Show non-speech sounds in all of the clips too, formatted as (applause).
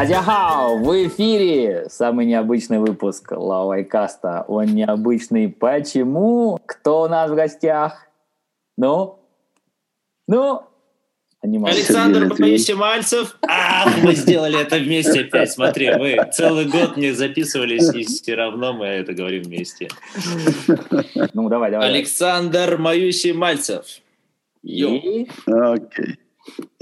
Тадяхао, в эфире самый необычный выпуск Лавайкаста. Он необычный почему? Кто у нас в гостях? Ну? Ну? Александр Мальцев. Ах, мы сделали это вместе опять. Смотри, мы целый год не записывались, и все равно мы это говорим вместе. Ну, давай, давай. Александр Маюси Мальцев. И...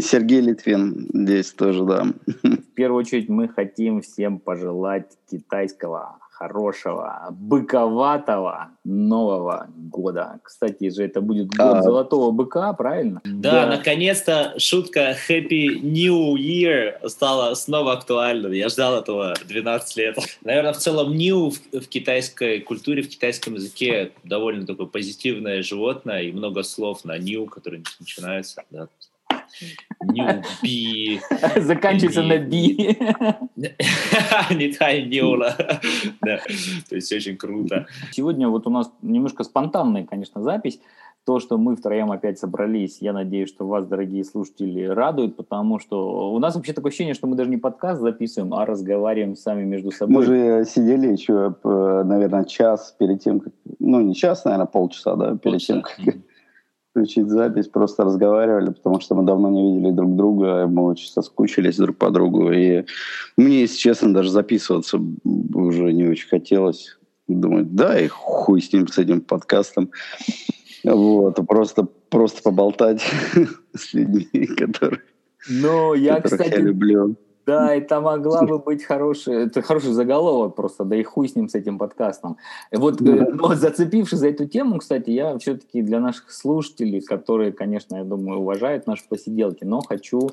Сергей Литвин здесь тоже, да. В первую очередь мы хотим всем пожелать китайского хорошего, быковатого Нового года. Кстати же, это будет год а... золотого быка, правильно? Да, да. наконец-то шутка Happy New Year стала снова актуальной. Я ждал этого 12 лет. Наверное, в целом New в, в китайской культуре, в китайском языке довольно такое позитивное животное и много слов на New, которые начинаются. Да. (laughs) Ньюби. (laughs) Заканчивается на би. (laughs) Не тай неула. Да, то есть очень круто. Сегодня вот у нас немножко спонтанная, конечно, запись. То, что мы втроем опять собрались, я надеюсь, что вас, дорогие слушатели, радует, потому что у нас вообще такое ощущение, что мы даже не подкаст записываем, а разговариваем сами между собой. Мы же сидели еще, наверное, час перед тем, как... Ну, не час, наверное, полчаса, да, перед полчаса. тем, как включить запись, просто разговаривали, потому что мы давно не видели друг друга, мы очень соскучились друг по другу. И мне, если честно, даже записываться уже не очень хотелось. Думать, да, и хуй с ним, с этим подкастом. Вот, просто, просто поболтать (laughs) с людьми, которые, ну, я, которых кстати, я люблю. Да, это могла бы быть хороший, это хороший заголовок просто, да и хуй с ним, с этим подкастом. Вот. Э, но зацепившись за эту тему, кстати, я все-таки для наших слушателей, которые, конечно, я думаю, уважают наши посиделки, но хочу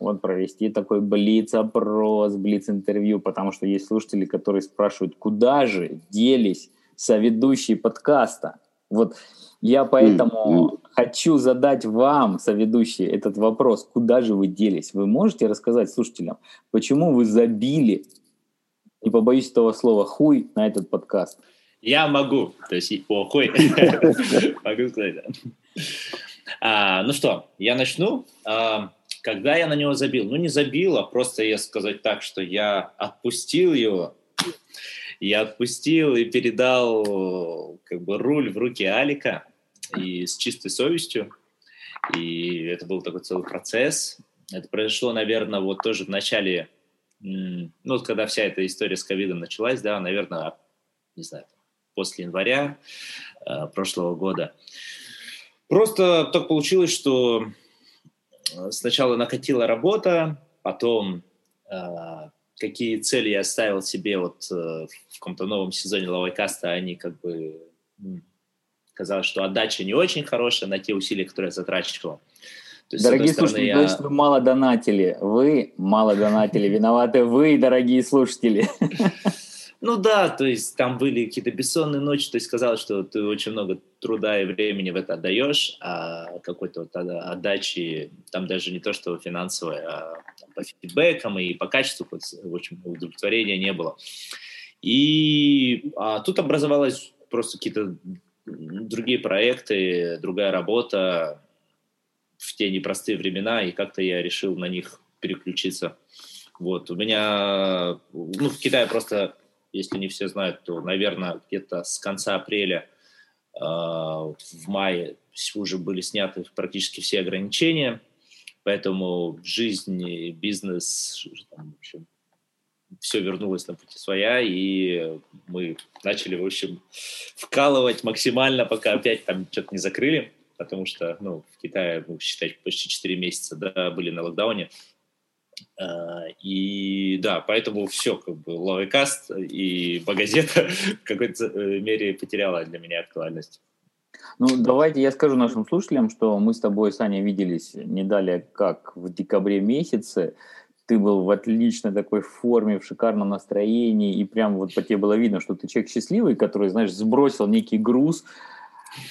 вот провести такой блиц-опрос, блиц-интервью, потому что есть слушатели, которые спрашивают, куда же делись соведущие подкаста? Вот я поэтому хочу задать вам, соведущие, этот вопрос. Куда же вы делись? Вы можете рассказать слушателям, почему вы забили, не побоюсь этого слова, хуй на этот подкаст? Я могу. То есть, о, хуй. (laughs) Могу сказать, а, ну что, я начну. А, когда я на него забил? Ну, не забил, а просто я сказать так, что я отпустил его. Я отпустил и передал как бы руль в руки Алика и с чистой совестью. И это был такой целый процесс. Это произошло, наверное, вот тоже в начале, ну, вот когда вся эта история с ковидом началась, да, наверное, не знаю, после января э, прошлого года. Просто так получилось, что э, сначала накатила работа, потом э, какие цели я ставил себе вот э, в каком-то новом сезоне Лавайкаста, они как бы казалось, что отдача не очень хорошая на те усилия, которые я затрачивал. То есть, дорогие слушатели, я... значит, вы мало донатили. Вы мало донатили. (laughs) Виноваты вы, дорогие слушатели. Ну да, то есть там были какие-то бессонные ночи, то есть казалось, что ты очень много труда и времени в это отдаешь, а какой-то вот отдачи, там даже не то, что финансовой, а по фидбэкам и по качеству, в общем, удовлетворения не было. И а, тут образовалось просто какие-то другие проекты, другая работа в те непростые времена, и как-то я решил на них переключиться. Вот, у меня, ну, в Китае просто, если не все знают, то, наверное, где-то с конца апреля э, в мае уже были сняты практически все ограничения, поэтому жизнь, бизнес, там, в общем, все вернулось на пути своя, и мы начали, в общем, вкалывать максимально, пока опять там что-то не закрыли, потому что, ну, в Китае, ну, считать, почти 4 месяца, да, были на локдауне, а, и да, поэтому все, как бы, лавекаст и Багазета (laughs) в какой-то э, мере потеряла для меня актуальность. Ну, давайте я скажу нашим слушателям, что мы с тобой, Саня, виделись не далее, как в декабре месяце ты был в отличной такой форме, в шикарном настроении, и прям вот по тебе было видно, что ты человек счастливый, который, знаешь, сбросил некий груз.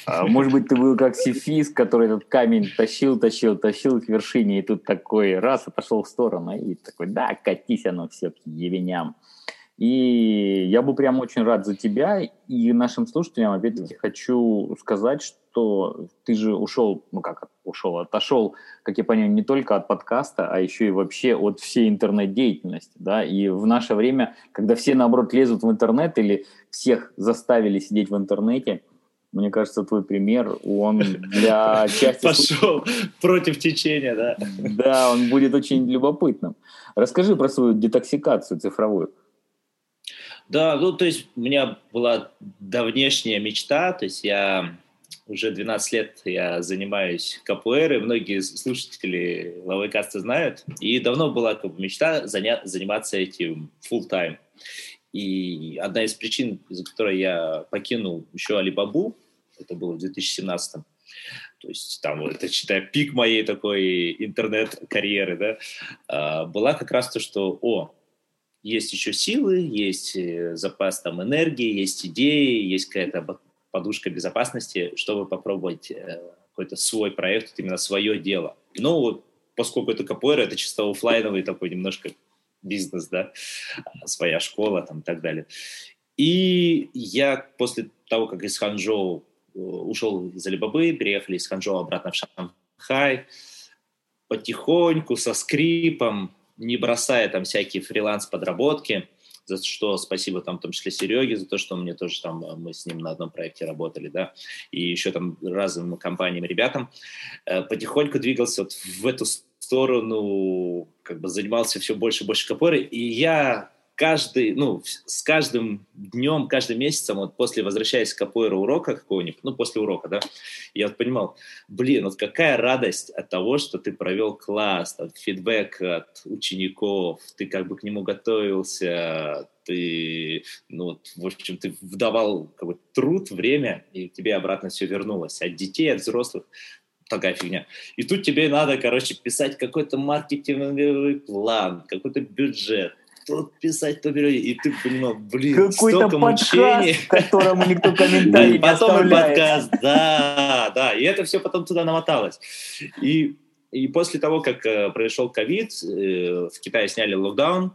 А, может быть, ты был как сифис, который этот камень тащил, тащил, тащил к вершине, и тут такой раз отошел в сторону, и такой, да, катись оно все к ебеням. И я был прям очень рад за тебя, и нашим слушателям, опять-таки, хочу сказать, что что ты же ушел, ну как ушел, отошел, как я понимаю, не только от подкаста, а еще и вообще от всей интернет-деятельности, да, и в наше время, когда все, наоборот, лезут в интернет или всех заставили сидеть в интернете, мне кажется, твой пример, он для (laughs) части... Пошел против течения, да? Да, он будет очень любопытным. Расскажи про свою детоксикацию цифровую. Да, ну, то есть у меня была давнешняя мечта, то есть я уже 12 лет я занимаюсь и многие слушатели Лавайкаста знают, и давно была как бы, мечта заня- заниматься этим full time. И одна из причин, из-за которой я покинул еще Алибабу, это было в 2017 то есть там, это считаю, пик моей такой интернет-карьеры, да, а, была как раз то, что, о, есть еще силы, есть э, запас там энергии, есть идеи, есть какая-то подушка безопасности, чтобы попробовать э, какой-то свой проект, именно свое дело. Ну, поскольку это КПР, это чисто офлайновый такой немножко бизнес, да, своя школа там и так далее. И я после того, как из Ханчжоу Э, ушел из Алибабы, переехали из Ханчжоу обратно в Шанхай, потихоньку, со скрипом, не бросая там всякие фриланс-подработки, за что спасибо там в том числе Сереге, за то, что мне тоже там, э, мы с ним на одном проекте работали, да, и еще там разным компаниям, ребятам, э, потихоньку двигался вот в эту сторону, как бы занимался все больше и больше КПР, и я каждый, ну, с каждым днем, каждым месяцем, вот после возвращаясь к капоэра урока какого-нибудь, ну, после урока, да, я вот понимал, блин, вот какая радость от того, что ты провел класс, там, фидбэк от учеников, ты как бы к нему готовился, ты, ну, в общем, ты вдавал как бы, труд, время, и тебе обратно все вернулось. От детей, от взрослых такая фигня. И тут тебе надо, короче, писать какой-то маркетинговый план, какой-то бюджет, то писать, то берет, и ты понимал, блин, Какой-то столько подкаст, мучений. которому никто комментарий (laughs) не Потом и подкаст, да, да, и это все потом туда намоталось. И, и после того, как э, произошел ковид, э, в Китае сняли локдаун,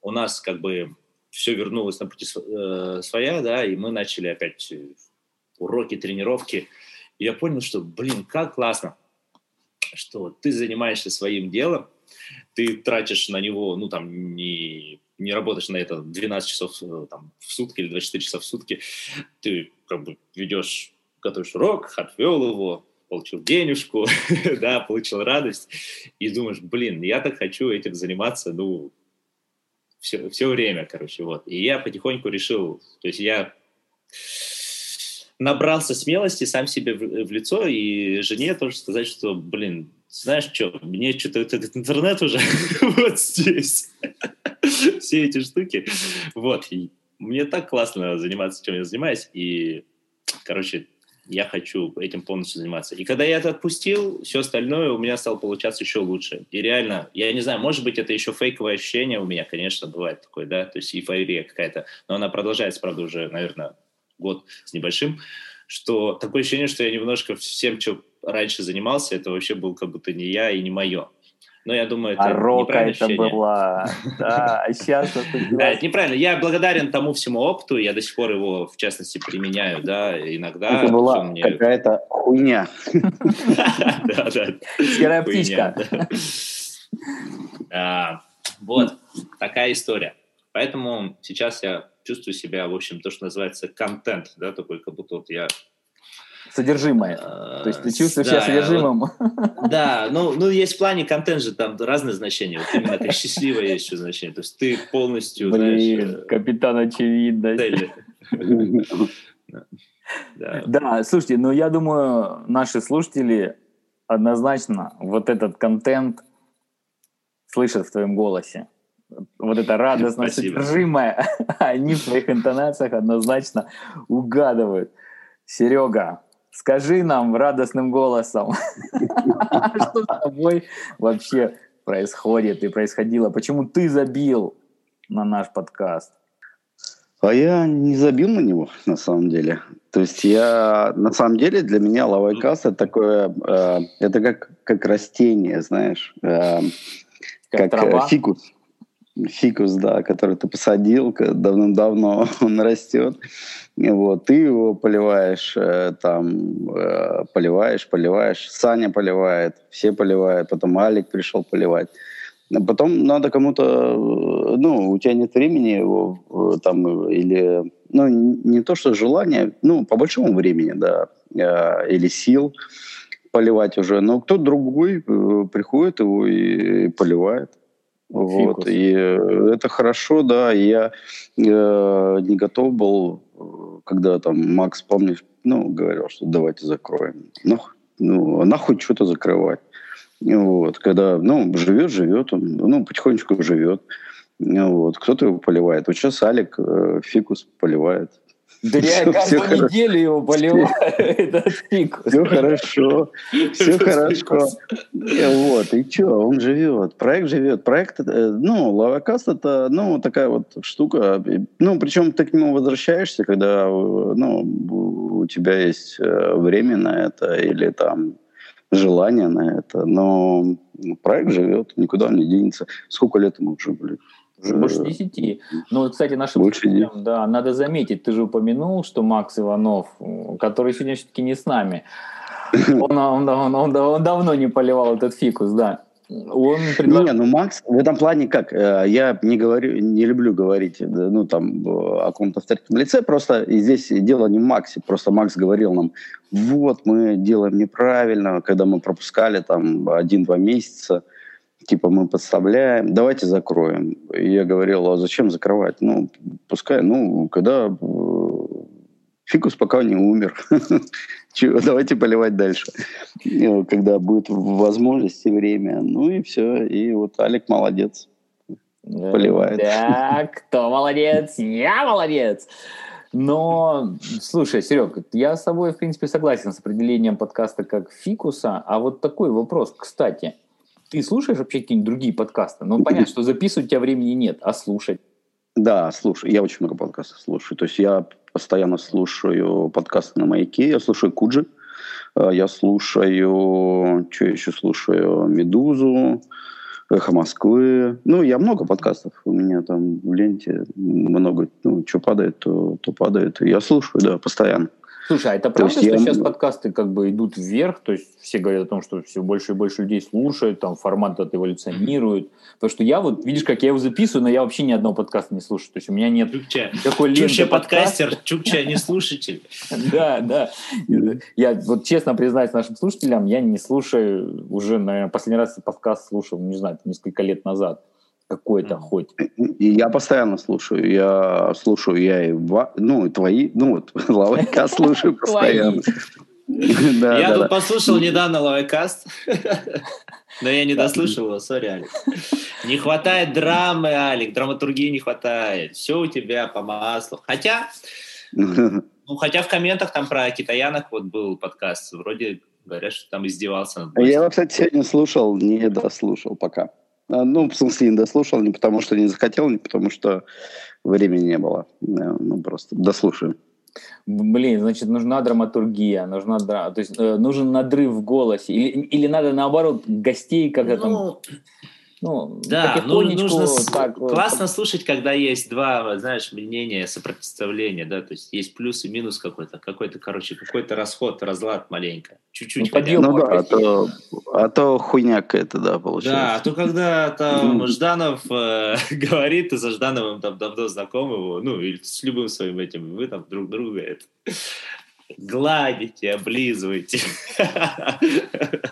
у нас как бы все вернулось на пути э, своя, да, и мы начали опять уроки, тренировки. И я понял, что, блин, как классно, что ты занимаешься своим делом, ты тратишь на него, ну, там, не, не работаешь на это 12 часов э, там, в сутки или 24 часа в сутки, ты как бы ведешь, готовишь урок, отвел его, получил денежку, (laughs) да, получил радость, и думаешь, блин, я так хочу этим заниматься, ну, все, все время, короче, вот. И я потихоньку решил, то есть я набрался смелости сам себе в, в лицо и жене тоже сказать, что, блин, знаешь что, мне что-то этот интернет уже (laughs) вот здесь, (laughs) все эти штуки, вот, и мне так классно заниматься, чем я занимаюсь, и, короче, я хочу этим полностью заниматься. И когда я это отпустил, все остальное у меня стало получаться еще лучше. И реально, я не знаю, может быть, это еще фейковое ощущение у меня, конечно, бывает такое, да, то есть эйфория какая-то, но она продолжается, правда, уже, наверное, год с небольшим, что такое ощущение, что я немножко всем, что раньше занимался, это вообще был как будто не я и не мое. Но я думаю, это а рока это была. (laughs) Да, а сейчас это... (laughs) Да, это неправильно. Я благодарен тому всему опыту, я до сих пор его, в частности, применяю, да, иногда... Это была мне... какая-то хуйня. (laughs) Да, да. Серая птичка. А, вот, такая история. Поэтому сейчас я чувствую себя, в общем, то, что называется контент, да, такой, как будто вот я содержимое. То есть ты чувствуешь да, себя содержимым. Вот, да, ну, ну есть в плане контент же там разные значения. Вот именно как счастливое есть еще значение. То есть ты полностью, Блин, знаешь... Э, капитан очевидность. Да. да, слушайте, ну я думаю, наши слушатели однозначно вот этот контент слышат в твоем голосе. Вот это радостно содержимое, они в своих интонациях однозначно угадывают. Серега, скажи нам радостным голосом, (laughs) что с тобой вообще происходит и происходило? Почему ты забил на наш подкаст? А я не забил на него, на самом деле. То есть я, на самом деле, для меня лавайкаст это такое, э, это как, как растение, знаешь, э, как, как э, фикус. Фикус, да, который ты посадил давным-давно, (laughs) он растет. Вот, ты его поливаешь, э, там, э, поливаешь, поливаешь. Саня поливает, все поливают, потом Алик пришел поливать. Потом надо кому-то, э, ну, у тебя нет времени его там, или, ну, не то, что желание, ну, по большому времени, да, или сил поливать уже, но кто-то другой приходит его и поливает. Вот, и это хорошо, да. Я э, не готов был, когда там Макс, помнишь, ну, говорил, что давайте закроем. Ну, ну нахуй что-то закрывать. Вот, когда, ну, живет, живет, он, ну, потихонечку живет. Вот, кто-то его поливает. Вот сейчас Алик э, фикус поливает. Да я каждую неделю его поливаю, (laughs) этот фикус. Все хорошо, (laughs) все хорошо. Вот, и что, он живет, проект живет. Проект, э, ну, Лавакаст это, ну, такая вот штука. Ну, причем ты к нему возвращаешься, когда, ну, у тебя есть э, время на это или там желание на это, но проект живет, никуда он не денется. Сколько лет ему уже, блядь? Больше десяти. Ну, кстати, нашим Больше слушателям, да, надо заметить, ты же упомянул, что Макс Иванов, который сегодня все-таки не с нами, (laughs) он, он, он, он, он давно не поливал этот фикус, да. Он предложил... Не, ну Макс в этом плане как? Э, я не говорю, не люблю говорить, ну там о каком-то авторитетном лице, просто здесь дело не в Максе, просто Макс говорил нам, вот мы делаем неправильно, когда мы пропускали там один-два месяца, типа мы подставляем, давайте закроем. И я говорил, а зачем закрывать? Ну, пускай, ну, когда э, фикус пока не умер. (laughs) Давайте поливать дальше. Когда будет возможность и время. Ну и все. И вот Алик молодец. Поливает. Да, кто молодец? Я молодец. Но, слушай, Серег, я с тобой, в принципе, согласен с определением подкаста как фикуса. А вот такой вопрос, кстати – ты слушаешь вообще какие-нибудь другие подкасты? Ну, понятно, что записывать у тебя времени нет, а слушать? Да, слушаю. Я очень много подкастов слушаю. То есть я постоянно слушаю подкасты на Маяке, я слушаю Куджи, э, я слушаю, что еще слушаю, Медузу, Эхо Москвы. Ну, я много подкастов. У меня там в ленте много, ну, что падает, то, то падает. Я слушаю, да, постоянно. Слушай, а это правда, что я... сейчас подкасты как бы идут вверх? То есть все говорят о том, что все больше и больше людей слушают, там формат этот эволюционирует. Потому что я вот, видишь, как я его записываю, но я вообще ни одного подкаста не слушаю. То есть у меня нет Чукча. такой Чукча подкастер, Чукча не слушатель. (laughs) Да, да. Я вот честно признаюсь нашим слушателям, я не слушаю уже, наверное, последний раз подкаст слушал, не знаю, несколько лет назад какой-то хоть. И я постоянно слушаю. Я слушаю, я и ну, и твои, ну вот, (laughs) лавайкаст слушаю постоянно. (laughs) Я тут послушал недавно лавайкаст, (laughs) но я не дослушал его, сори, Алик. Не хватает драмы, Алик, драматургии не хватает. Все у тебя по маслу. Хотя, ну, хотя в комментах там про китаянок вот был подкаст, вроде говорят, что там издевался. Я его, кстати, сегодня слушал, не дослушал пока. А, ну, в смысле, не дослушал, не потому что не захотел, не потому что времени не было. Ну, просто дослушаю. Блин, значит, нужна драматургия, нужна, то есть э, нужен надрыв в голосе, или, или надо наоборот гостей как-то ну, там ну, да, ну, нужно так, классно слушать, когда есть два, знаешь, мнения, сопротивления, да, то есть есть плюс и минус какой-то, какой-то, короче, какой-то расход, разлад маленько, чуть-чуть. Ну, ну да, а то, а то хуйня какая-то, да, получается. Да, а то когда там Жданов э, (laughs) говорит, ты за Ждановым там давно знаком его, ну, или с любым своим этим, вы там друг друга это гладите, облизывайте.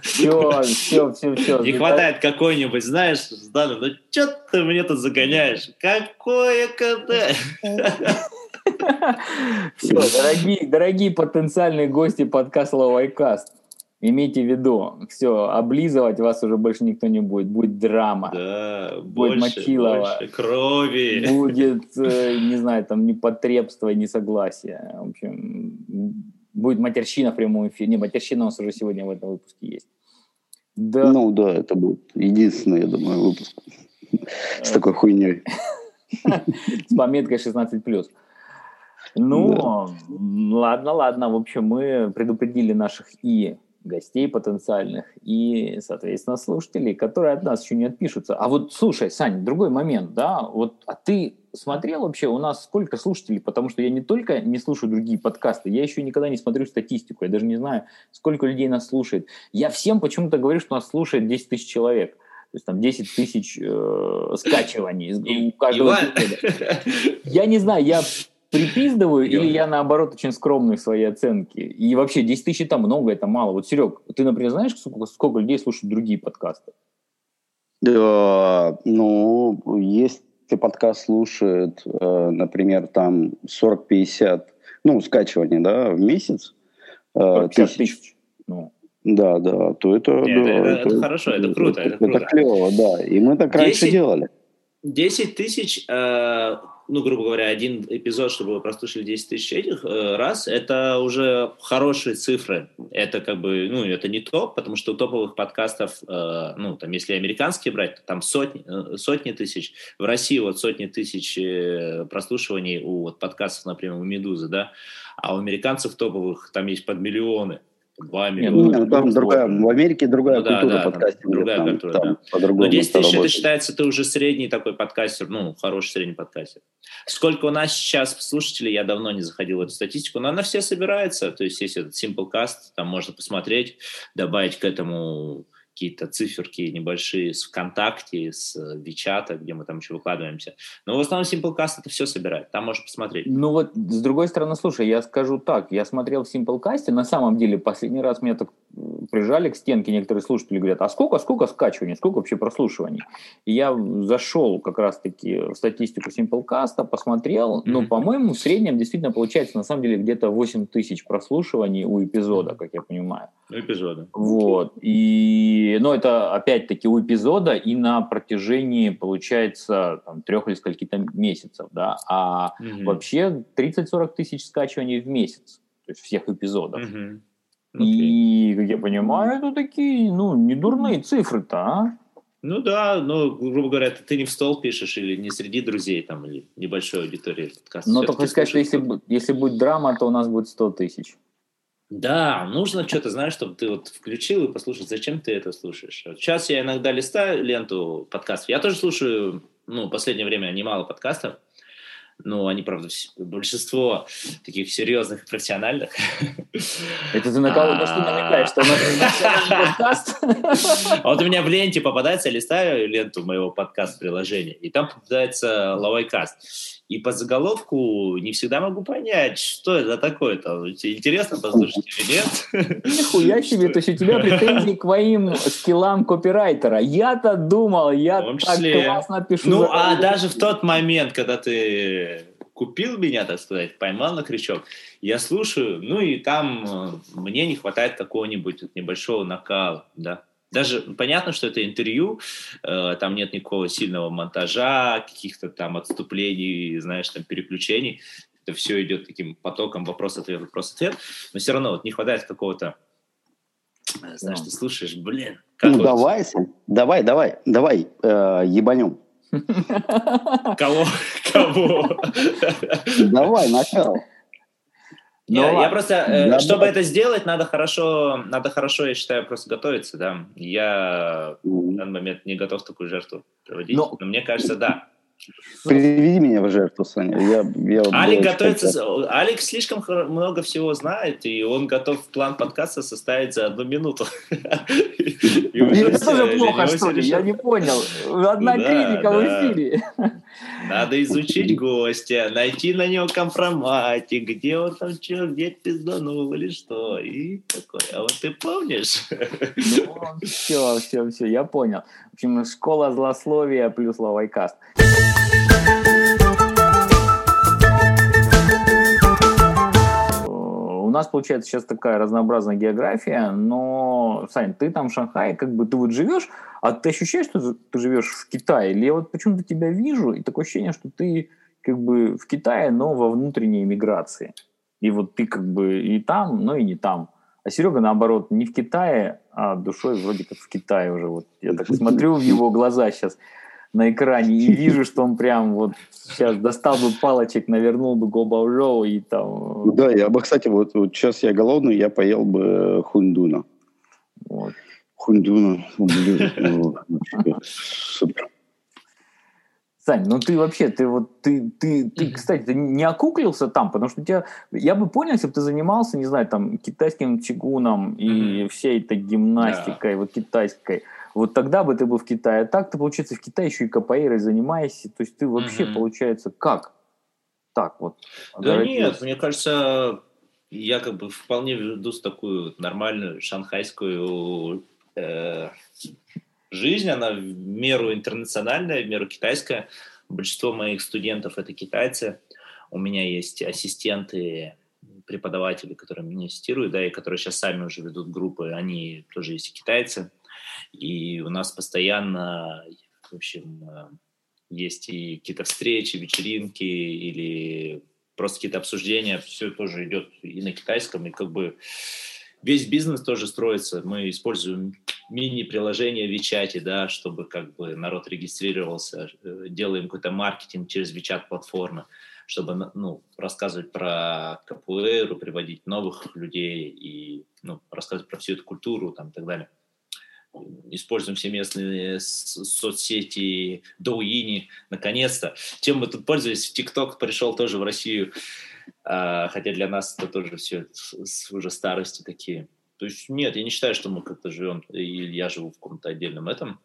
Все, все, все, все. Не хватает какой-нибудь, знаешь, Жданов, ну что ты мне тут загоняешь? Какое КД? Все, дорогие, дорогие потенциальные гости подкаста Лавайкаст, имейте в виду, все, облизывать вас уже больше никто не будет, будет драма, да, будет больше, мочилово, больше крови, будет, э, (laughs) не знаю, там непотребство, несогласие, в общем, будет матерщина в прямом эфире, не, матерщина у нас уже сегодня в этом выпуске есть. Да. Ну да, это будет единственный, я думаю, выпуск с такой хуйней. (laughs) С пометкой 16+. Ну, ладно, ладно. В общем, мы предупредили наших и гостей потенциальных и, соответственно, слушателей, которые от нас еще не отпишутся. А вот, слушай, Сань, другой момент, да, вот, а ты смотрел вообще у нас сколько слушателей, потому что я не только не слушаю другие подкасты, я еще никогда не смотрю статистику, я даже не знаю, сколько людей нас слушает. Я всем почему-то говорю, что нас слушает 10 тысяч человек. То есть там 10 тысяч э, скачиваний у каждого. Я не знаю, я припиздываю, или я, наоборот, очень скромный в своей оценке? И вообще, 10 тысяч это много, это мало. Вот, Серег, ты, например, знаешь, сколько, сколько людей слушают другие подкасты? Да, ну, если подкаст слушает, э, например, там 40-50, ну, скачиваний, да, в месяц, э, тысяч. тысяч. Ну. Да, да, то это... Нет, да, это, это, это хорошо, это круто. Это, это, это клево, да. И мы так 10, раньше делали. 10 тысяч э, ну, грубо говоря, один эпизод, чтобы вы прослушали 10 тысяч этих э, раз, это уже хорошие цифры. Это как бы, ну, это не топ, потому что у топовых подкастов, э, ну, там, если американские брать, то там сотни, э, сотни тысяч. В России вот сотни тысяч э, прослушиваний у вот, подкастов, например, у «Медузы», да, а у американцев топовых там есть под миллионы. 2 миллиона. Нет, там другая, в Америке другая ну, культура да, подкастинга. Другая там, культура, там, да. Но 10 тысяч это считается, ты уже средний такой подкастер, ну, хороший средний подкастер. Сколько у нас сейчас слушателей, я давно не заходил в эту статистику, но она все собирается, то есть есть этот Simplecast, там можно посмотреть, добавить к этому какие-то циферки небольшие с ВКонтакте, с Вичата, где мы там еще выкладываемся. Но в основном Simplecast это все собирает, там можно посмотреть. Ну вот, с другой стороны, слушай, я скажу так, я смотрел в Simplecast, на самом деле, последний раз меня так прижали к стенке некоторые слушатели, говорят, а сколько, сколько скачиваний, сколько вообще прослушиваний? И я зашел как раз-таки в статистику Simplecast, посмотрел, mm-hmm. ну, по-моему, в среднем действительно получается, на самом деле, где-то 8 тысяч прослушиваний у эпизода, как я понимаю. У эпизода. Вот, и но это опять-таки у эпизода и на протяжении, получается, там, трех или скольки-то месяцев, да, а угу. вообще 30-40 тысяч скачиваний в месяц, то есть всех эпизодов. Угу. Okay. И, как я понимаю, это такие, ну, не дурные цифры-то, а? Ну да, ну, грубо говоря, ты не в стол пишешь или не среди друзей там, или небольшой аудитории подкаста. Но только сказать, что если, если будет драма, то у нас будет 100 тысяч. Да, нужно что-то, знаешь, чтобы ты вот включил и послушал, зачем ты это слушаешь. Вот сейчас я иногда листаю ленту подкастов. Я тоже слушаю, ну, в последнее время немало подкастов. Ну, они, правда, большинство таких серьезных и профессиональных. Это ты на кого на что намекаешь, что у нас подкаст? Вот у меня в ленте попадается, я листаю ленту моего подкаст-приложения, и там попадается Лавайкаст. И по заголовку не всегда могу понять, что это такое-то. Интересно послушать или нет? Нихуя себе, то есть у тебя претензии к моим скиллам копирайтера. Я-то думал, я так классно пишу. Ну, а даже в тот момент, когда ты купил меня, так сказать, поймал на крючок, я слушаю, ну и там э, мне не хватает какого-нибудь небольшого накала, да. Даже понятно, что это интервью, э, там нет никакого сильного монтажа, каких-то там отступлений, знаешь, там переключений. Это все идет таким потоком вопрос-ответ, вопрос-ответ. Но все равно вот не хватает какого-то, э, знаешь, ты слушаешь, блин. ну вот... давай, давай, давай, давай, э, ебанем. Кого? Кого? Давай, начало. Я, я просто, э, чтобы это сделать, надо хорошо, надо хорошо, я считаю, просто готовиться, да. Я в данный момент не готов такую жертву проводить, но, но мне кажется, да. Приведи меня в жертву, Саня. Я, я Алик готовится... Алик слишком много всего знает, и он готов план подкаста составить за одну минуту. (laughs) Это тоже плохо, что ли? Я не понял. Одна критика в эфире. Надо изучить гостя, найти на него компроматик, где он там что, где пизданул или что. И такой, а вот ты помнишь? Ну, все, все, все, я понял. В общем, школа злословия плюс лавайкаст. У нас получается сейчас такая разнообразная география, но, Сань, ты там в Шанхае, как бы ты вот живешь, а ты ощущаешь, что ты живешь в Китае? Или я вот почему-то тебя вижу, и такое ощущение, что ты как бы в Китае, но во внутренней миграции. И вот ты как бы и там, но и не там. А Серега, наоборот, не в Китае, а душой вроде как в Китае уже. Вот я так (laughs) смотрю в его глаза сейчас на экране и (laughs) вижу, что он прям вот сейчас достал бы палочек, навернул бы гобаужоу и там... Да, я бы, кстати, вот, вот сейчас я голодный, я поел бы хундуна. Вот. Хундуна. Ну, супер. Сань, ну ты вообще, ты вот, ты, ты, ты, кстати, ты не окуклился там, потому что у тебя, я бы понял, если бы ты занимался, не знаю, там, китайским чигуном и mm-hmm. всей этой гимнастикой, yeah. вот китайской, вот тогда бы ты был в Китае. А так ты, получается, в Китае еще и капоэйрой занимаешься, то есть ты вообще, mm-hmm. получается, как? Так вот. Да нет, мне кажется, я как бы вполне веду такую нормальную шанхайскую э, жизнь, она в меру интернациональная, в меру китайская. Большинство моих студентов это китайцы. У меня есть ассистенты, преподаватели, которые меня ассистируют, да, и которые сейчас сами уже ведут группы, они тоже есть китайцы. И у нас постоянно, в общем, есть и какие-то встречи, вечеринки или просто какие-то обсуждения, все тоже идет и на китайском, и как бы весь бизнес тоже строится. Мы используем мини-приложение WeChat, да, чтобы как бы народ регистрировался, э, делаем какой-то маркетинг через WeChat платформы, чтобы ну, рассказывать про капуэру, приводить новых людей и ну, рассказывать про всю эту культуру там, и так далее. Используем все местные соцсети, доуини, наконец-то. Чем мы тут пользовались? TikTok пришел тоже в Россию, а, хотя для нас это тоже все уже старости такие. То есть нет, я не считаю, что мы как-то живем, или я живу в каком-то отдельном этом.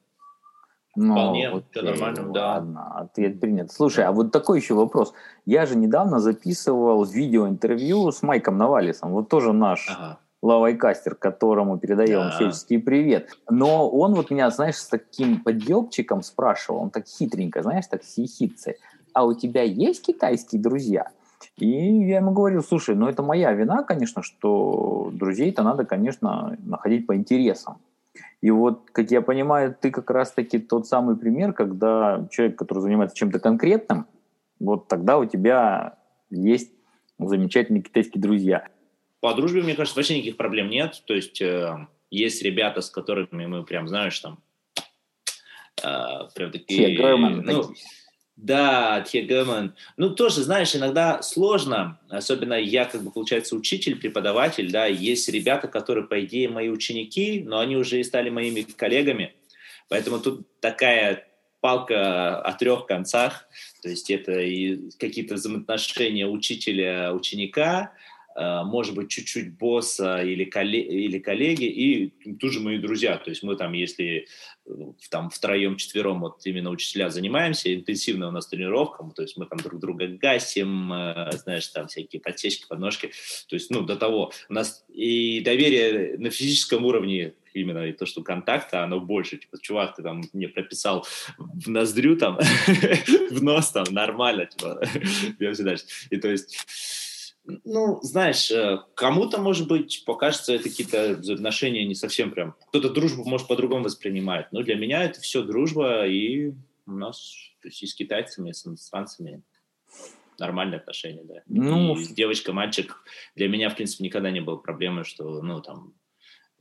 Ну, Вполне, окей, все нормально, да. Ладно, ответ принят. Слушай, а вот такой еще вопрос. Я же недавно записывал видеоинтервью с Майком Навалисом, вот тоже наш ага. Лавайкастер, которому передаем да. всяческий привет. Но он вот меня, знаешь, с таким подъебчиком спрашивал, он так хитренько, знаешь, так сихитцы. А у тебя есть китайские друзья? И я ему говорил, слушай, ну это моя вина, конечно, что друзей-то надо, конечно, находить по интересам. И вот, как я понимаю, ты как раз-таки тот самый пример, когда человек, который занимается чем-то конкретным, вот тогда у тебя есть замечательные китайские друзья. По дружбе, мне кажется, вообще никаких проблем нет. То есть э, есть ребята, с которыми мы прям, знаешь, там, э, прям такие... Все, ну, да, Тхегеман. Ну, тоже, знаешь, иногда сложно, особенно я, как бы, получается, учитель, преподаватель, да, есть ребята, которые, по идее, мои ученики, но они уже и стали моими коллегами, поэтому тут такая палка о трех концах, то есть это и какие-то взаимоотношения учителя-ученика, может быть, чуть-чуть босса или, коллеги, или коллеги, и тоже мои друзья. То есть мы там, если э, там втроем, четвером вот именно учителя занимаемся, интенсивно у нас тренировка, то есть мы там друг друга гасим, э, знаешь, там всякие подсечки, подножки. То есть, ну, до того у нас и доверие на физическом уровне именно и то, что контакта, оно больше. Типа, чувак, ты там мне прописал в ноздрю там, (laughs) в нос там, нормально, типа, (laughs) и то есть ну, знаешь, э, кому-то, может быть, покажется это какие-то отношения не совсем прям... Кто-то дружбу, может, по-другому воспринимает. Но для меня это все дружба, и у нас то есть и с китайцами, и с иностранцами нормальные отношения, да. Ну... И девочка, мальчик, для меня, в принципе, никогда не было проблемы, что, ну, там,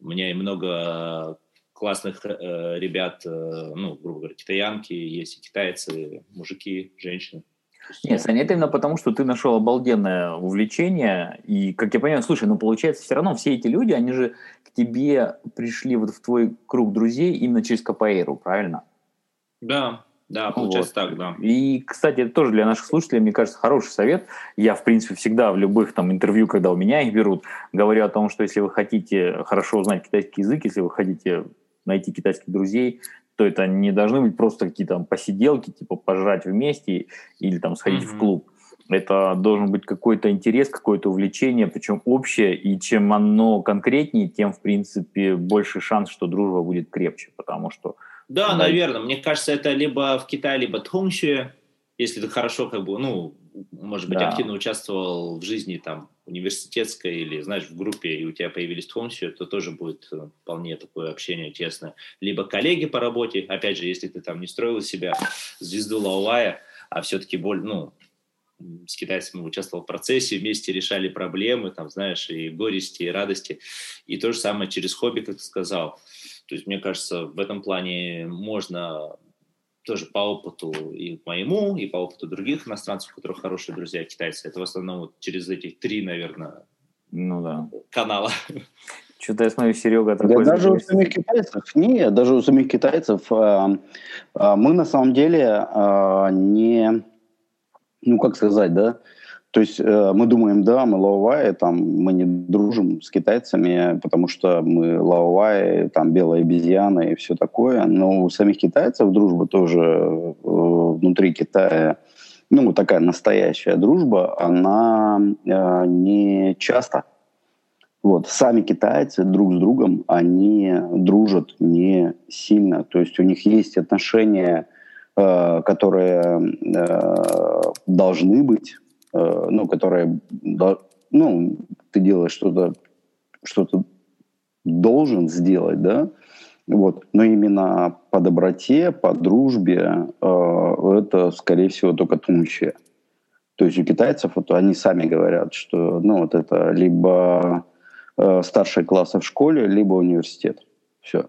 у меня и много классных э, ребят, э, ну, грубо говоря, китаянки, есть и китайцы, мужики, женщины. Нет, Саня, это именно потому, что ты нашел обалденное увлечение, и, как я понимаю, слушай, ну, получается, все равно все эти люди, они же к тебе пришли вот в твой круг друзей именно через КПРу, правильно? Да, да, получается вот. так, да. И, кстати, это тоже для наших слушателей, мне кажется, хороший совет. Я, в принципе, всегда в любых там интервью, когда у меня их берут, говорю о том, что если вы хотите хорошо узнать китайский язык, если вы хотите найти китайских друзей, то это не должны быть просто какие-то там посиделки, типа пожрать вместе или там сходить mm-hmm. в клуб. Это должен быть какой-то интерес, какое-то увлечение, причем общее, и чем оно конкретнее, тем, в принципе, больше шанс, что дружба будет крепче, потому что... Да, ну, наверное. Мне кажется, это либо в Китае, либо Тхонгши, если ты хорошо, как бы, ну, может быть, да. активно участвовал в жизни там университетской или, знаешь, в группе, и у тебя появились тонси, то тоже будет э, вполне такое общение тесное. Либо коллеги по работе, опять же, если ты там не строил себя звезду Лаулая, а все-таки боль, ну, с китайцами участвовал в процессе, вместе решали проблемы, там, знаешь, и горести, и радости. И то же самое через хобби, как ты сказал. То есть, мне кажется, в этом плане можно тоже по опыту и моему, и по опыту других иностранцев, у которых хорошие друзья китайцы. Это в основном вот через эти три, наверное, ну, да. канала. Что-то я смотрю, Серега такой... Да, даже у самих китайцев, не, даже у самих китайцев э, э, мы на самом деле э, не, ну как сказать, да, то есть э, мы думаем, да, мы лаовай, там мы не дружим с китайцами, потому что мы лаовай, там белые обезьяны и все такое, но у самих китайцев дружба тоже э, внутри Китая, ну такая настоящая дружба, она э, не часто вот. Сами китайцы друг с другом, они дружат не сильно. То есть у них есть отношения, э, которые э, должны быть, э, ну, которые, ну, ты делаешь что-то, что-то должен сделать, да, вот. Но именно по доброте, по дружбе э, это, скорее всего, только тунчи. То есть у китайцев, вот они сами говорят, что, ну, вот это либо э, старшие классы в школе, либо университет. Все.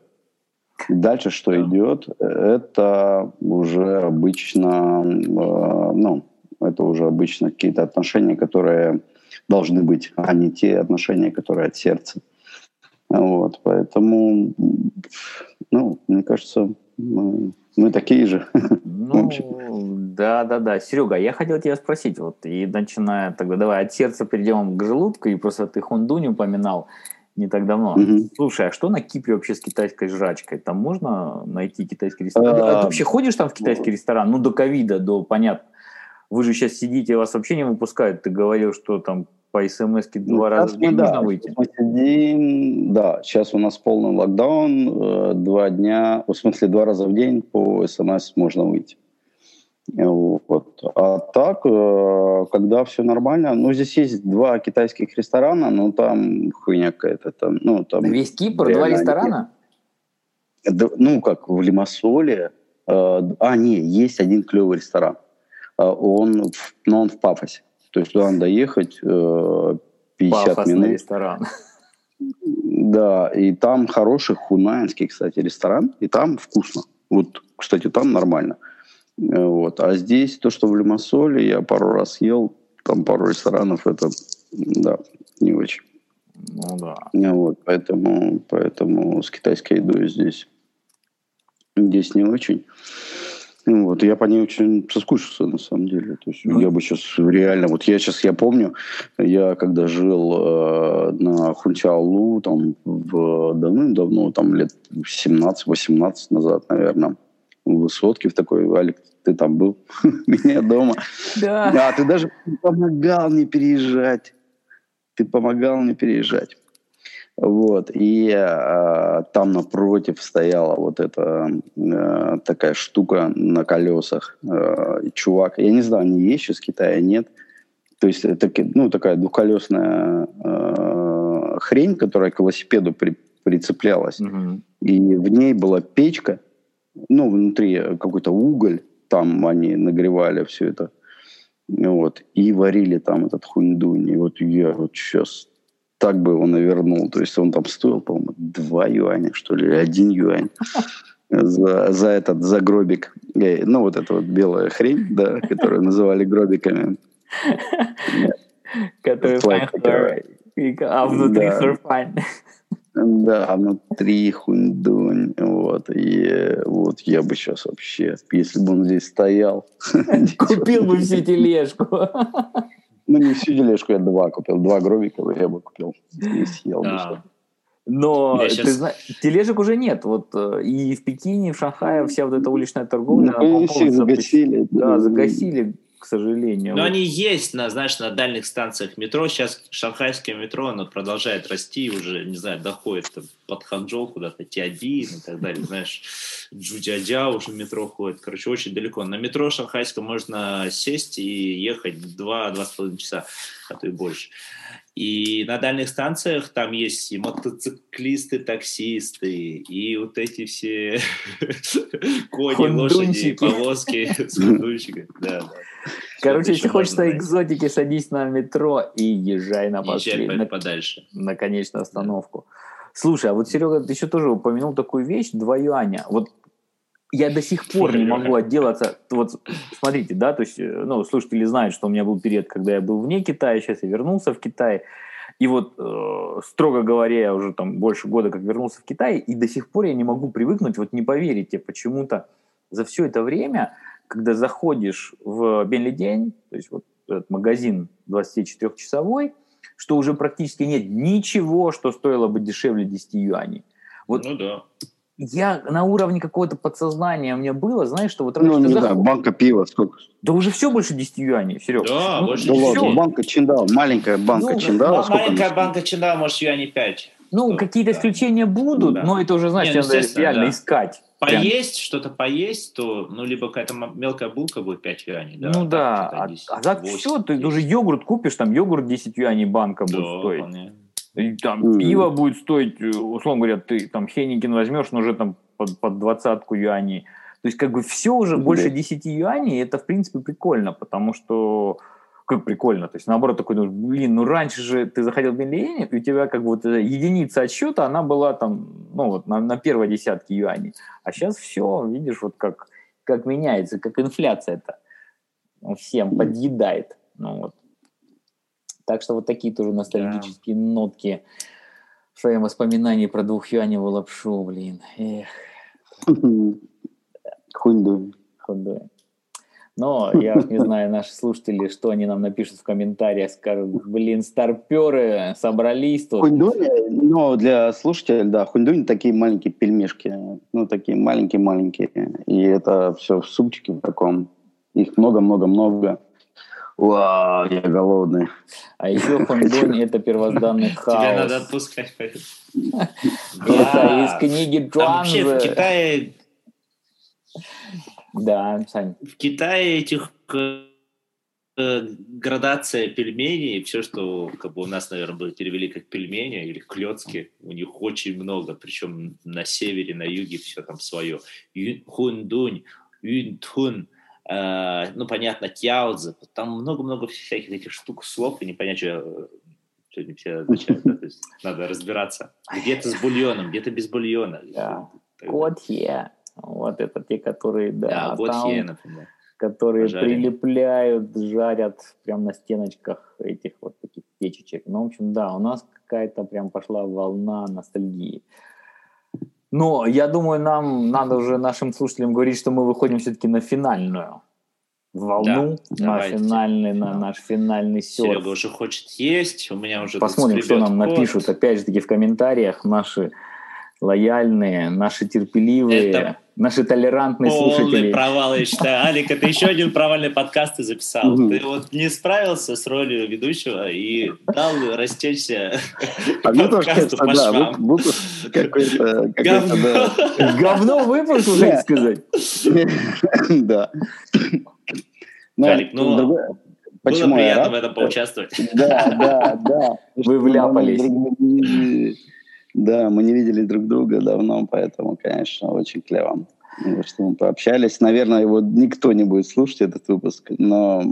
Дальше что идет, это уже обычно, э, ну, это уже обычно какие-то отношения, которые должны быть, а не те отношения, которые от сердца. Вот, поэтому, ну, мне кажется, мы, мы такие же. (laughs) Ну, да, да, да. Серега, я хотел тебя спросить, вот, и начиная тогда, давай от сердца перейдем к желудку, и просто ты Хундунь упоминал не так давно. Угу. Слушай, а что на Кипре вообще с китайской жрачкой? Там можно найти китайский ресторан? А, ты вообще ходишь там в китайский ресторан? Ну, до ковида, до, понятно. Вы же сейчас сидите, вас вообще не выпускают. Ты говорил, что там по смс два раза в день да, можно выйти? Мы сидим, да, сейчас у нас полный локдаун, э, два дня, в смысле два раза в день по смс можно выйти. Вот. А так, э, когда все нормально, ну, здесь есть два китайских ресторана, но там хуйня какая-то. Там, ну, там Весь Кипр, два ресторана? Ну, как в Лимассоле. Э, а, не, есть один клевый ресторан. Он, но он в Пафосе. То есть туда надо ехать э, 50 Пафосный минут. ресторан. Да, и там хороший хунаинский, кстати, ресторан, и там вкусно. Вот, кстати, там нормально. Э, вот. А здесь то, что в Лимассоле, я пару раз ел, там пару ресторанов, это, да, не очень. Ну да. Вот, поэтому, поэтому с китайской едой здесь, здесь не очень. Ну вот, я по ней очень соскучился, на самом деле. То есть ну, я бы сейчас реально... Вот я сейчас, я помню, я когда жил э, на Хунчаолу, там, в, давным-давно, там, лет 17-18 назад, наверное, в Высотке в такой, Алик, ты там был, (laughs) меня дома. Да. А ты даже помогал мне переезжать. Ты помогал мне переезжать. Вот, и э, там напротив стояла вот эта э, такая штука на колесах. Э, чувак, я не знаю, они есть в Китае, нет. То есть это ну, такая двухколесная э, хрень, которая к велосипеду при, прицеплялась. Угу. И в ней была печка, ну, внутри какой-то уголь, там они нагревали все это. Вот, и варили там этот хундунь. И вот я вот сейчас так бы его навернул. То есть он там стоил, по-моему, 2 юаня, что ли, или 1 юань (laughs) за, за этот, за гробик. Ну, вот эта вот белая хрень, да, которую называли гробиками. Который а внутри сурфань. Да, внутри хундунь. Вот. И вот я бы сейчас вообще, если бы он здесь стоял... (laughs) Купил бы всю тележку. Ну, не всю тележку, я два купил. Два гробика я бы купил и съел да. Но я ты сейчас... знаешь, тележек уже нет. Вот э, и в Пекине, и в Шанхае вся вот эта уличная торговля... Ну, все загасили. Да, загасили к сожалению. Но вот. они есть, на, знаешь, на дальних станциях метро. Сейчас шанхайское метро, оно продолжает расти, уже, не знаю, доходит там, под Ханчжоу куда-то, Тиадин и так далее, знаешь, Джудядя уже метро ходит. Короче, очень далеко. На метро шанхайском можно сесть и ехать 2-2,5 часа, а то и больше. И на дальних станциях там есть и мотоциклисты, таксисты, и вот эти все (laughs) кони, лошади, повозки (laughs) с. Да. (laughs) Короче, если хочется экзотики, садись на метро и езжай на подальше. На конечную остановку. Слушай, а вот Серега, ты еще тоже упомянул такую вещь, 2 юаня. Вот я до сих пор не могу отделаться. Вот смотрите, да, то есть, э, ну, слушатели знают, что у меня был период, когда я был вне Китая, сейчас я вернулся в Китай. И вот, э, строго говоря, я уже там больше года как вернулся в Китай, и до сих пор я не могу привыкнуть, вот не поверите, почему-то за все это время, когда заходишь в Бенли день, то есть вот этот магазин 24-часовой, что уже практически нет ничего, что стоило бы дешевле 10 юаней. Вот ну да. Я на уровне какого-то подсознания у меня было, знаешь, что вот раньше... Ну, не заход... знаю, банка пива сколько? Да уже все больше 10 юаней, Серег. Да, ну, больше да ладно, банка Чиндал, маленькая банка ну, Чиндал. Маленькая банка Чиндал, может, юаней 5. Ну, какие-то да. исключения будут, да. но это уже, знаешь, Не, ну, надо реально да. искать. Поесть, что-то поесть, то, ну, либо какая-то мелкая булка будет 5 юаней, да. Ну да, а, 10, а так все, ты 10. уже йогурт купишь, там йогурт 10 юаней банка да, будет стоить. Вполне. И там mm. пиво будет стоить, э, условно говоря, ты там Хеникин возьмешь, но уже там под, под двадцатку юаней. То есть как бы все уже mm. больше 10 юаней, это в принципе прикольно, потому что как прикольно. То есть, наоборот, такой, думаешь, блин, ну раньше же ты заходил в миллионер, и у тебя как бы вот единица отсчета, она была там, ну вот на, на первой десятке юаней. А сейчас все, видишь, вот как, как меняется, как инфляция это всем подъедает. Ну вот. Так что вот такие тоже ностальгические да. нотки в своем воспоминании про двухюаневую лапшу, блин. Эх. (laughs) Хундуй. Хундуй. Но я не знаю, наши слушатели, что они нам напишут в комментариях, скажут, блин, старперы собрались тут. Хундуни, ну, для слушателей, да, хундуни такие маленькие пельмешки, ну, такие маленькие-маленькие. И это все в супчике в таком. Их много-много-много. Вау, я голодный. А еще хундунь – это первозданный хаос. Тебя надо отпускать. (laughs) Это из книги Джуанзы. Вообще в Китае да, Сань. В Китае этих э, градация пельменей, все, что как бы у нас, наверное, бы перевели как пельмени или клетки, у них очень много, причем на севере, на юге все там свое. Хундунь, юнтун, э, ну, понятно, тяоцзы, там много-много всяких этих штук, слов, и не понять, что сегодня все означают, да? то есть надо разбираться. Где-то с бульоном, где-то без бульона. Да. Котье. Вот это те, которые, да, да вот там, например. которые Пожарили. прилепляют, жарят прям на стеночках этих вот таких печечек. Ну, в общем, да, у нас какая-то прям пошла волна ностальгии. Но я думаю, нам надо уже нашим слушателям говорить, что мы выходим все-таки на финальную волну, да, на финальный, на наш финальный серф. Серега уже хочет есть, у меня уже Посмотрим, что нам кот. напишут, опять же таки, в комментариях наши лояльные, наши терпеливые, это наши толерантные полный слушатели. Полный провал, я считаю. Алик, это еще один провальный подкаст ты записал. Ты вот не справился с ролью ведущего и дал растечься а (laughs) подкасту по швам. (laughs) какой-то... Говно выпуск, уже сказать. (laughs) Да. Алик, ну... Почему Было приятно в этом поучаствовать. Да, да, да. (laughs) Вы вляпались. Да, мы не видели друг друга давно, поэтому, конечно, очень клево, что мы пообщались. Наверное, его никто не будет слушать, этот выпуск, но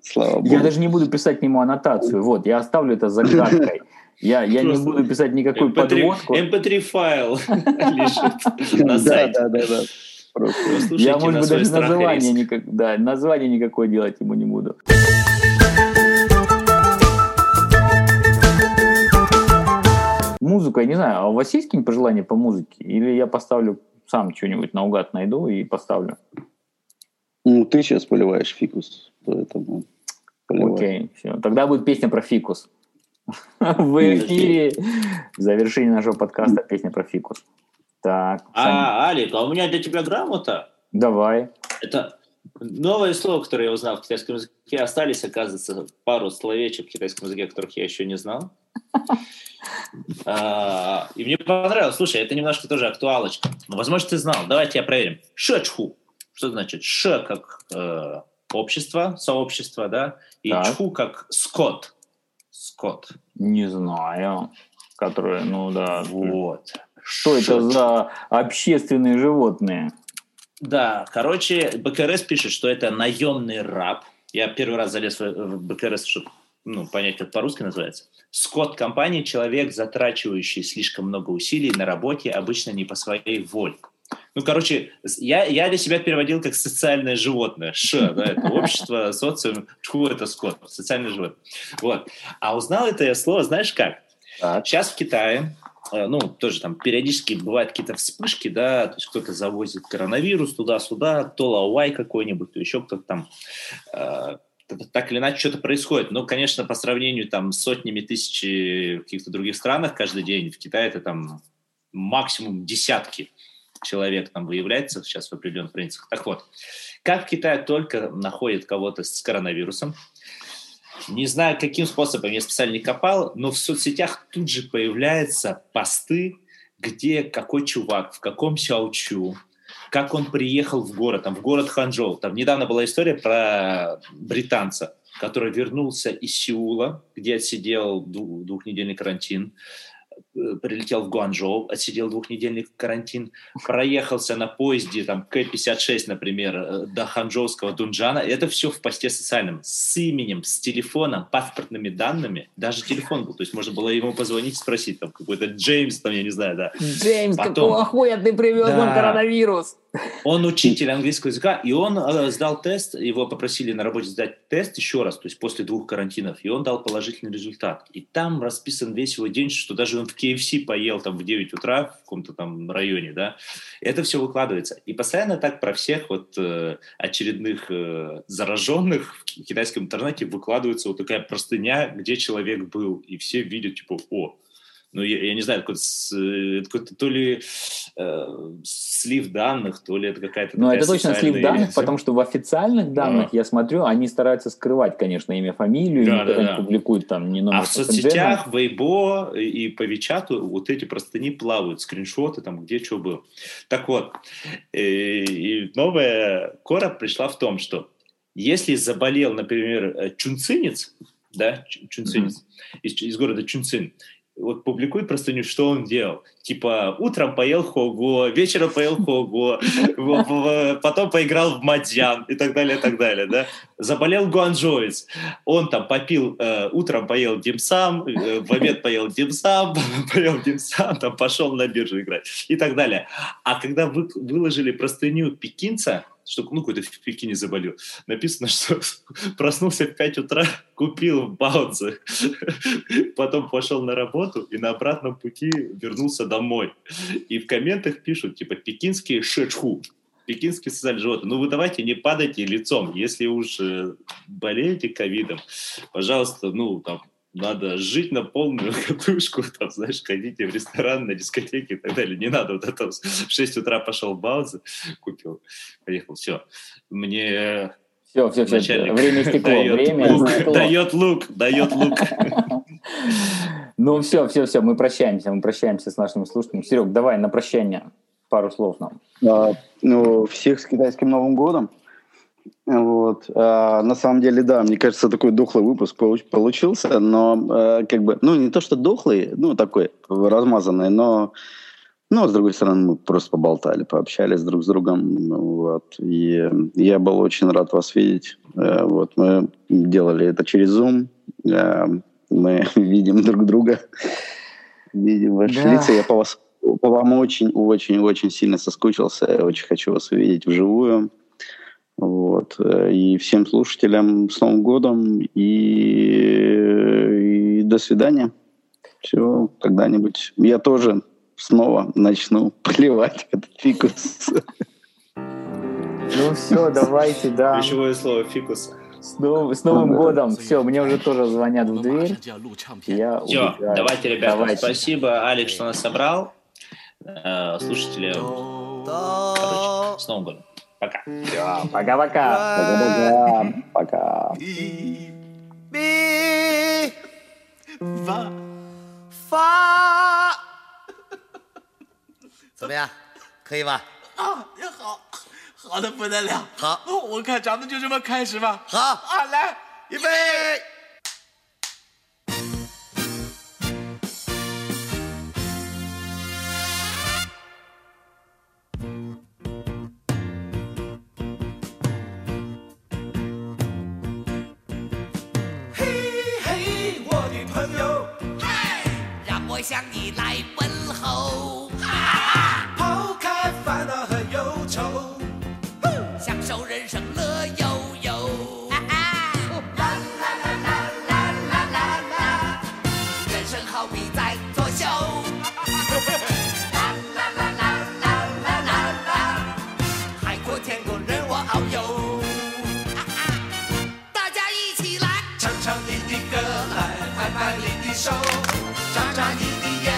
слава богу. Я даже не буду писать к нему аннотацию. Вот, я оставлю это загадкой. Я, я не буду писать никакую MP3, подводку. MP3-файл (laughs) лежит на сайте. Да, да, да. Я, может быть, даже название, никак, да, название никакое делать ему не буду. Музыка, я не знаю, а у вас есть какие-нибудь пожелания по музыке? Или я поставлю сам что-нибудь наугад найду и поставлю? Ну, ты сейчас поливаешь фикус, поэтому... Окей, все. Тогда будет песня про фикус. В эфире в завершении нашего подкаста песня про фикус. Так. А, Алик, а у меня для тебя грамота. Давай. Это новое слово, которое я узнал в китайском языке. Остались, оказывается, пару словечек в китайском языке, которых я еще не знал. (laughs) А, и мне понравилось. Слушай, это немножко тоже актуалочка. Но, возможно, ты знал. Давайте я проверим. Шечху. Что значит? Ш как э, общество, сообщество, да? И чху как скот. Скот. Не знаю. Которые, ну да. Вот. Что Ш... это за общественные животные? Да, короче, БКРС пишет, что это наемный раб. Я первый раз залез в БКРС, чтобы ну, понять, как по-русски называется. Скотт компании – человек, затрачивающий слишком много усилий на работе, обычно не по своей воле. Ну, короче, я, я для себя переводил как социальное животное. Ш, да, это общество, (laughs) социум, чу, это скот, социальное животное. Вот. А узнал это я слово, знаешь как? Так. Сейчас в Китае, э, ну, тоже там периодически бывают какие-то вспышки, да, то есть кто-то завозит коронавирус туда-сюда, то лауай какой-нибудь, то еще кто-то там э, так или иначе что-то происходит. Но, конечно, по сравнению там с сотнями тысяч в каких-то других странах каждый день, в Китае это там максимум десятки человек там выявляется сейчас в определенных границах. Так вот, как в Китае только находят кого-то с коронавирусом, не знаю, каким способом, я специально не копал, но в соцсетях тут же появляются посты, где какой чувак, в каком сяучу, как он приехал в город, там, в город Ханчжоу. Там недавно была история про британца, который вернулся из Сеула, где отсидел двухнедельный карантин, прилетел в Гуанчжоу, отсидел двухнедельный карантин, проехался на поезде там К-56, например, э, до ханчжоуского Дунджана. Это все в посте социальном, с именем, с телефоном, паспортными данными. Даже телефон был, то есть можно было ему позвонить, спросить, там какой-то Джеймс, там, я не знаю, да. Джеймс, Потом... какого хуя ты привез да. нам коронавирус? Он учитель английского языка, и он э, сдал тест, его попросили на работе сдать тест еще раз, то есть после двух карантинов, и он дал положительный результат. И там расписан весь его день, что даже он в KFC поел там в 9 утра в каком-то там районе, да. Это все выкладывается. И постоянно так про всех вот э, очередных э, зараженных в китайском интернете выкладывается вот такая простыня, где человек был, и все видят, типа, о, ну, я, я не знаю, это какой-то, то ли э, слив данных, то ли это какая-то... Ну, это точно слив данных, потому что в официальных данных, а. я смотрю, они стараются скрывать, конечно, имя, фамилию, да, да, да. публикуют там не номер А в соцсетях, в Weibo и по Вичату вот эти простыни плавают, скриншоты там, где что было. Так вот, и, э, и новая кора пришла в том, что если заболел, например, э, чунцинец, да, чунцинец, mm-hmm. из, из города Чунцин, вот публикует простыню, что он делал. Типа, утром поел хого, вечером поел хого, потом поиграл в мадьян и так далее, и так далее, да. Заболел гуанчжоец. Он там попил, э, утром поел димсам, э, в обед поел димсам, (laughs) поел димсам, там пошел на биржу играть и так далее. А когда вы, выложили простыню пекинца, что ну, какой-то в Пекине заболел. Написано, (laughs) что проснулся в 5 утра, купил баунсы, потом пошел на работу и на обратном пути вернулся домой. И в комментах пишут, типа, пекинские шечху, пекинские социальные животные. Ну, вы давайте не падайте лицом. Если уж э, болеете ковидом, пожалуйста, ну, там, надо жить на полную (laughs) катушку, там, знаешь, ходите в ресторан, на дискотеке и так далее. Не надо вот это в 6 утра пошел в Баузы, купил, поехал, все. Мне все, все, все, начальник время стекло, дает время лук, стекло. Дает лук, дает лук. (laughs) Ну все, все, все, мы прощаемся, мы прощаемся с нашими слушателями. Серег, давай на прощание пару слов нам. А, ну, всех с китайским Новым годом. Вот. А, на самом деле, да, мне кажется, такой дохлый выпуск получился, но а, как бы, ну, не то, что дохлый, ну, такой размазанный, но, ну, с другой стороны, мы просто поболтали, пообщались друг с другом, вот. И я был очень рад вас видеть. А, вот, мы делали это через Zoom, а, мы (laughs) видим друг друга, видим ваши да. лица, я по вас по вам очень, очень, очень сильно соскучился. Я очень хочу вас увидеть вживую. Вот. И всем слушателям с Новым годом и, и до свидания. Все, когда-нибудь. Я тоже снова начну (laughs) поливать этот фикус. Ну все, давайте, да. Ключевое слово фикус. С, нов, с Новым годом. Все, мне уже тоже звонят в дверь. Я Все, давайте, ребята. Давайте. Спасибо, Алекс, что нас собрал. Э, слушатели, короче, с Новым годом. Пока. Все, пока-пока. Пока-пока. Пока. Ми, фа, фа。怎么样？可以吧？啊，也好，好的不得了。好，我看咱们就这么开始吧。好啊，来，预备。 向你来问候，抛开烦恼和忧愁，享受人生乐悠悠。啦啦啦啦啦啦啦，人生好比在作秀。啦啦啦啦啦啦啦，海阔天空任我遨游。大家一起来，唱唱你的歌，来拍拍你的手。眨眨你的眼，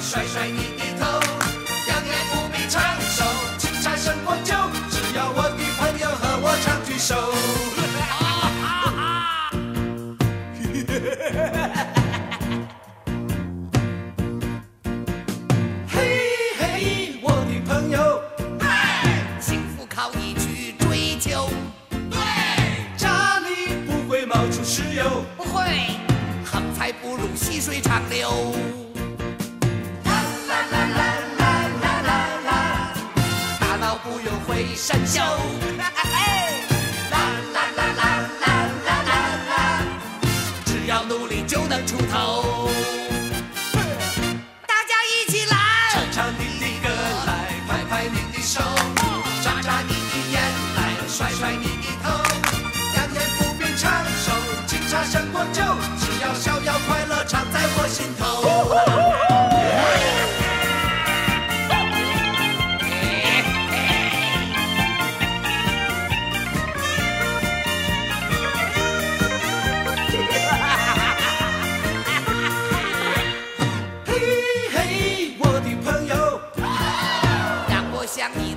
甩甩你的头，养眼不必长寿，精茶胜过酒，只要我的朋友和我常聚首。想你